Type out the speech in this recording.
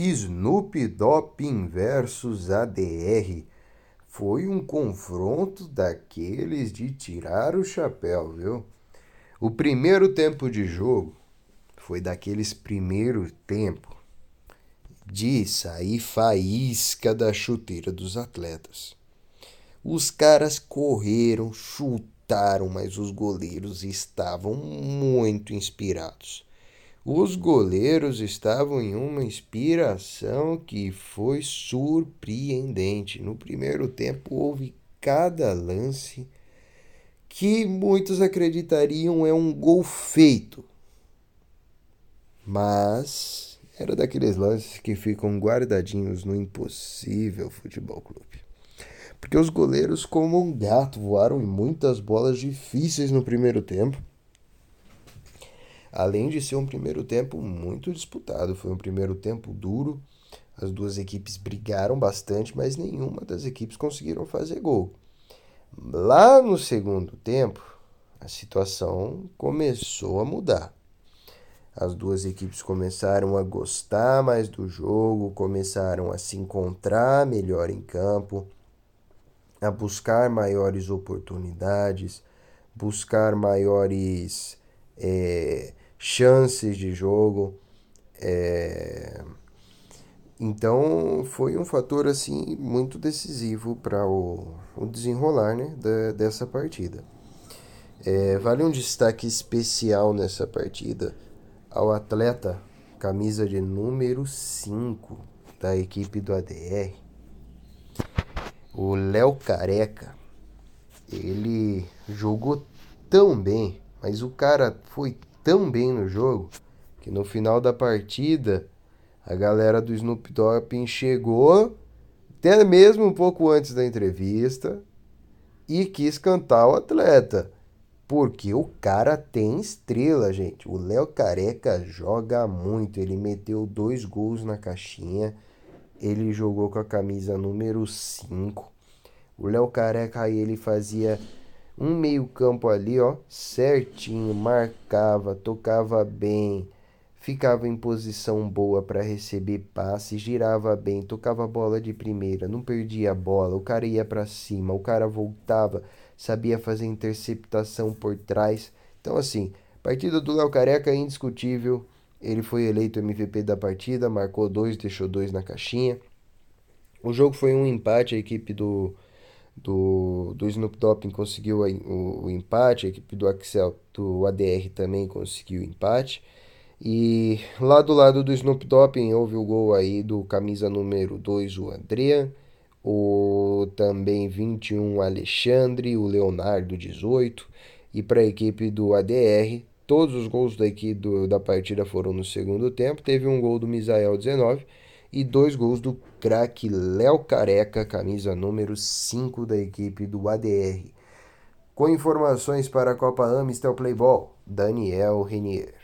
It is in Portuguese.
Snoop Doping versus ADR. Foi um confronto daqueles de tirar o chapéu, viu? O primeiro tempo de jogo foi daqueles primeiro tempo de sair faísca da chuteira dos atletas. Os caras correram, chutaram, mas os goleiros estavam muito inspirados. Os goleiros estavam em uma inspiração que foi surpreendente. No primeiro tempo houve cada lance que muitos acreditariam é um gol feito. Mas era daqueles lances que ficam guardadinhos no impossível futebol clube. Porque os goleiros, como um gato, voaram em muitas bolas difíceis no primeiro tempo além de ser um primeiro tempo muito disputado. Foi um primeiro tempo duro, as duas equipes brigaram bastante, mas nenhuma das equipes conseguiram fazer gol. Lá no segundo tempo, a situação começou a mudar. As duas equipes começaram a gostar mais do jogo, começaram a se encontrar melhor em campo, a buscar maiores oportunidades, buscar maiores é, chances de jogo. É... Então foi um fator assim muito decisivo para o, o, desenrolar né, da, dessa partida. É, vale um destaque especial nessa partida ao atleta camisa de número 5 da equipe do ADR, o Léo Careca. Ele jogou tão bem, mas o cara foi tão bem no jogo que no final da partida a galera do Snoop Dogg chegou até mesmo um pouco antes da entrevista e quis cantar o atleta. Porque o cara tem estrela, gente. O Léo Careca joga muito. Ele meteu dois gols na caixinha. Ele jogou com a camisa número 5. O Léo Careca aí ele fazia um meio-campo ali, ó, certinho, marcava, tocava bem, ficava em posição boa para receber passe, girava bem, tocava a bola de primeira, não perdia a bola, o cara ia para cima, o cara voltava, sabia fazer interceptação por trás. Então assim, partida do Léo Careca é indiscutível. Ele foi eleito MVP da partida, marcou dois, deixou dois na caixinha. O jogo foi um empate, a equipe do do, do Snoop Dogg conseguiu o, o, empate, a equipe do Axel do ADR também conseguiu o empate. E lá do lado do Snoop Dogg houve o gol aí do camisa número 2, o Andrea, o também 21, Alexandre, o Leonardo, 18. E para a equipe do ADR, todos os gols da equipe do, da partida foram no segundo tempo. Teve um gol do Misael, 19 e dois gols do craque Léo Careca, camisa número 5 da equipe do ADR. Com informações para a Copa Amistel Playball, Daniel Renier.